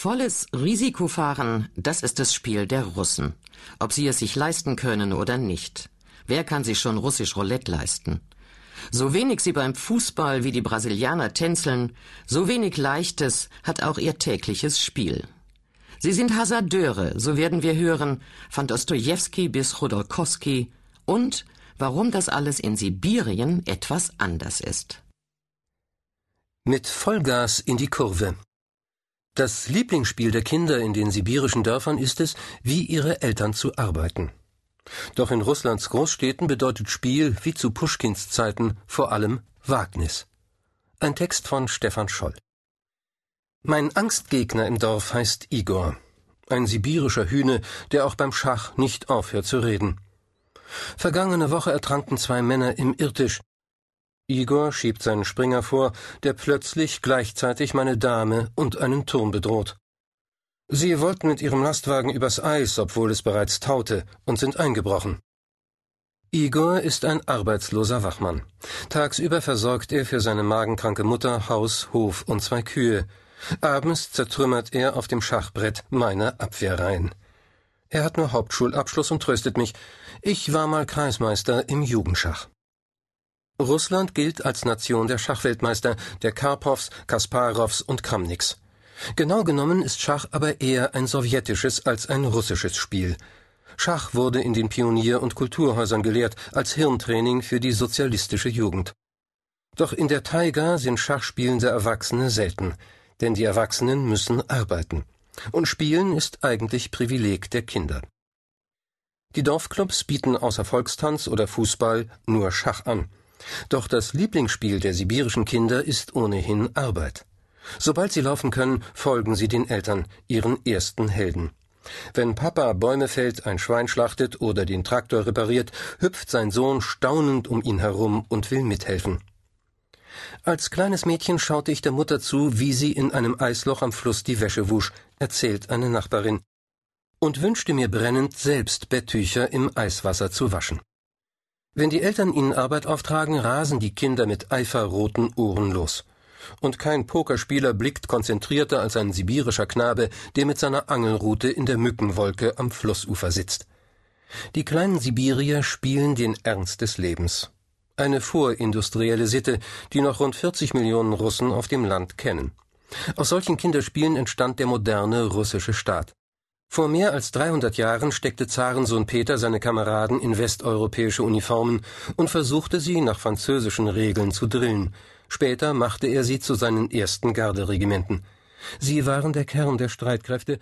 Volles Risikofahren, das ist das Spiel der Russen. Ob sie es sich leisten können oder nicht. Wer kann sich schon russisch Roulette leisten? So wenig sie beim Fußball wie die Brasilianer tänzeln, so wenig Leichtes hat auch ihr tägliches Spiel. Sie sind Hasardeure, so werden wir hören, von Dostojewski bis Chodorkowski und warum das alles in Sibirien etwas anders ist. Mit Vollgas in die Kurve. Das Lieblingsspiel der Kinder in den sibirischen Dörfern ist es, wie ihre Eltern zu arbeiten. Doch in Russlands Großstädten bedeutet Spiel, wie zu Puschkins Zeiten, vor allem Wagnis. Ein Text von Stefan Scholl. Mein Angstgegner im Dorf heißt Igor. Ein sibirischer Hühne, der auch beim Schach nicht aufhört zu reden. Vergangene Woche ertranken zwei Männer im Irtisch, Igor schiebt seinen Springer vor, der plötzlich gleichzeitig meine Dame und einen Turm bedroht. Sie wollten mit ihrem Lastwagen übers Eis, obwohl es bereits taute, und sind eingebrochen. Igor ist ein arbeitsloser Wachmann. Tagsüber versorgt er für seine magenkranke Mutter Haus, Hof und zwei Kühe. Abends zertrümmert er auf dem Schachbrett meine Abwehrreihen. Er hat nur Hauptschulabschluss und tröstet mich. Ich war mal Kreismeister im Jugendschach. Russland gilt als Nation der Schachweltmeister, der Karpows, Kasparows und Kramniks. Genau genommen ist Schach aber eher ein sowjetisches als ein russisches Spiel. Schach wurde in den Pionier- und Kulturhäusern gelehrt als Hirntraining für die sozialistische Jugend. Doch in der Taiga sind schachspielende Erwachsene selten, denn die Erwachsenen müssen arbeiten. Und Spielen ist eigentlich Privileg der Kinder. Die Dorfclubs bieten außer Volkstanz oder Fußball nur Schach an. Doch das Lieblingsspiel der sibirischen Kinder ist ohnehin Arbeit. Sobald sie laufen können, folgen sie den Eltern, ihren ersten Helden. Wenn Papa Bäume fällt, ein Schwein schlachtet oder den Traktor repariert, hüpft sein Sohn staunend um ihn herum und will mithelfen. Als kleines Mädchen schaute ich der Mutter zu, wie sie in einem Eisloch am Fluss die Wäsche wusch, erzählt eine Nachbarin, und wünschte mir brennend, selbst Betttücher im Eiswasser zu waschen. Wenn die Eltern ihnen Arbeit auftragen, rasen die Kinder mit eiferroten Ohren los. Und kein Pokerspieler blickt konzentrierter als ein sibirischer Knabe, der mit seiner Angelrute in der Mückenwolke am Flussufer sitzt. Die kleinen Sibirier spielen den Ernst des Lebens. Eine vorindustrielle Sitte, die noch rund 40 Millionen Russen auf dem Land kennen. Aus solchen Kinderspielen entstand der moderne russische Staat. Vor mehr als 300 Jahren steckte Zarensohn Peter seine Kameraden in westeuropäische Uniformen und versuchte sie nach französischen Regeln zu drillen. Später machte er sie zu seinen ersten Garderegimenten. Sie waren der Kern der Streitkräfte, mit